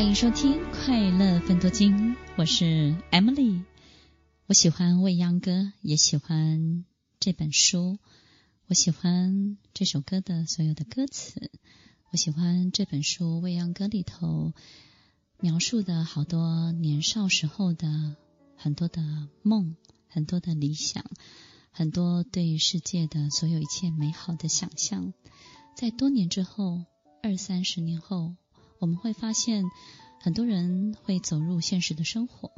欢迎收听《快乐分多金》，我是 Emily。我喜欢《未央歌》，也喜欢这本书。我喜欢这首歌的所有的歌词。我喜欢这本书《未央歌》里头描述的好多年少时候的很多的梦，很多的理想，很多对世界的所有一切美好的想象。在多年之后，二三十年后。我们会发现，很多人会走入现实的生活，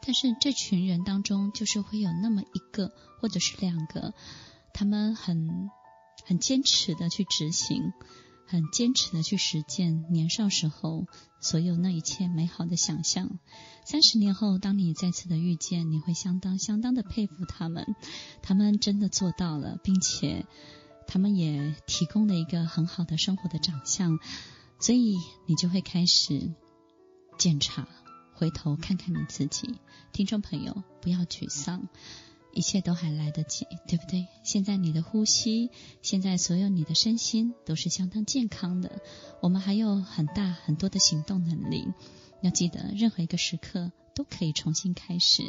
但是这群人当中，就是会有那么一个或者是两个，他们很很坚持的去执行，很坚持的去实践年少时候所有那一切美好的想象。三十年后，当你再次的遇见，你会相当相当的佩服他们，他们真的做到了，并且他们也提供了一个很好的生活的长相。所以你就会开始检查，回头看看你自己。听众朋友，不要沮丧，一切都还来得及，对不对？现在你的呼吸，现在所有你的身心都是相当健康的。我们还有很大很多的行动能力。要记得，任何一个时刻都可以重新开始。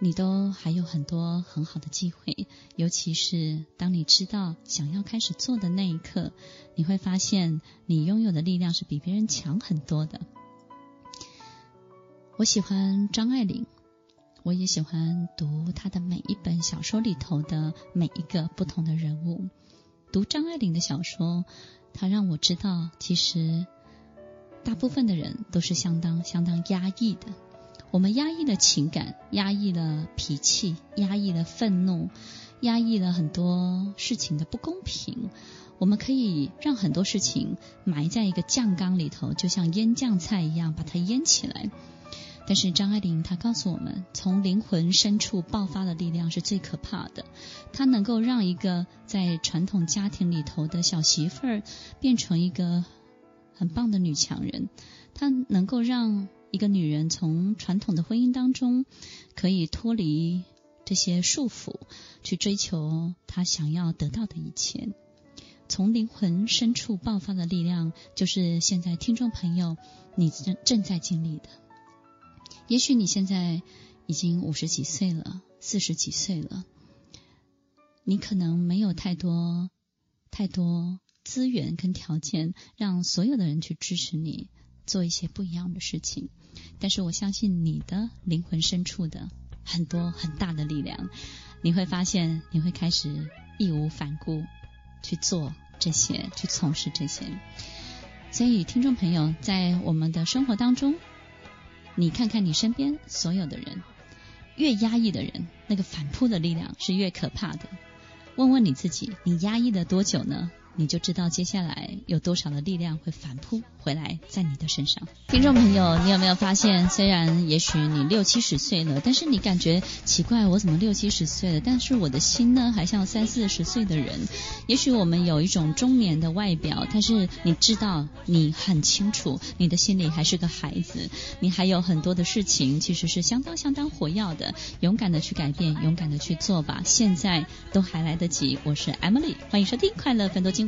你都还有很多很好的机会，尤其是当你知道想要开始做的那一刻，你会发现你拥有的力量是比别人强很多的。我喜欢张爱玲，我也喜欢读她的每一本小说里头的每一个不同的人物。读张爱玲的小说，她让我知道，其实大部分的人都是相当相当压抑的。我们压抑了情感，压抑了脾气，压抑了愤怒，压抑了很多事情的不公平。我们可以让很多事情埋在一个酱缸里头，就像腌酱菜一样，把它腌起来。但是张爱玲她告诉我们，从灵魂深处爆发的力量是最可怕的。它能够让一个在传统家庭里头的小媳妇儿变成一个很棒的女强人。它能够让一个女人从传统的婚姻当中可以脱离这些束缚，去追求她想要得到的一切。从灵魂深处爆发的力量，就是现在听众朋友你正正在经历的。也许你现在已经五十几岁了，四十几岁了，你可能没有太多太多资源跟条件，让所有的人去支持你。做一些不一样的事情，但是我相信你的灵魂深处的很多很大的力量，你会发现你会开始义无反顾去做这些，去从事这些。所以，听众朋友，在我们的生活当中，你看看你身边所有的人，越压抑的人，那个反扑的力量是越可怕的。问问你自己，你压抑了多久呢？你就知道接下来有多少的力量会反扑回来在你的身上。听众朋友，你有没有发现，虽然也许你六七十岁了，但是你感觉奇怪，我怎么六七十岁了，但是我的心呢，还像三四十岁的人。也许我们有一种中年的外表，但是你知道，你很清楚，你的心里还是个孩子，你还有很多的事情其实是相当相当活跃的。勇敢的去改变，勇敢的去做吧，现在都还来得及。我是 Emily，欢迎收听快乐分多金。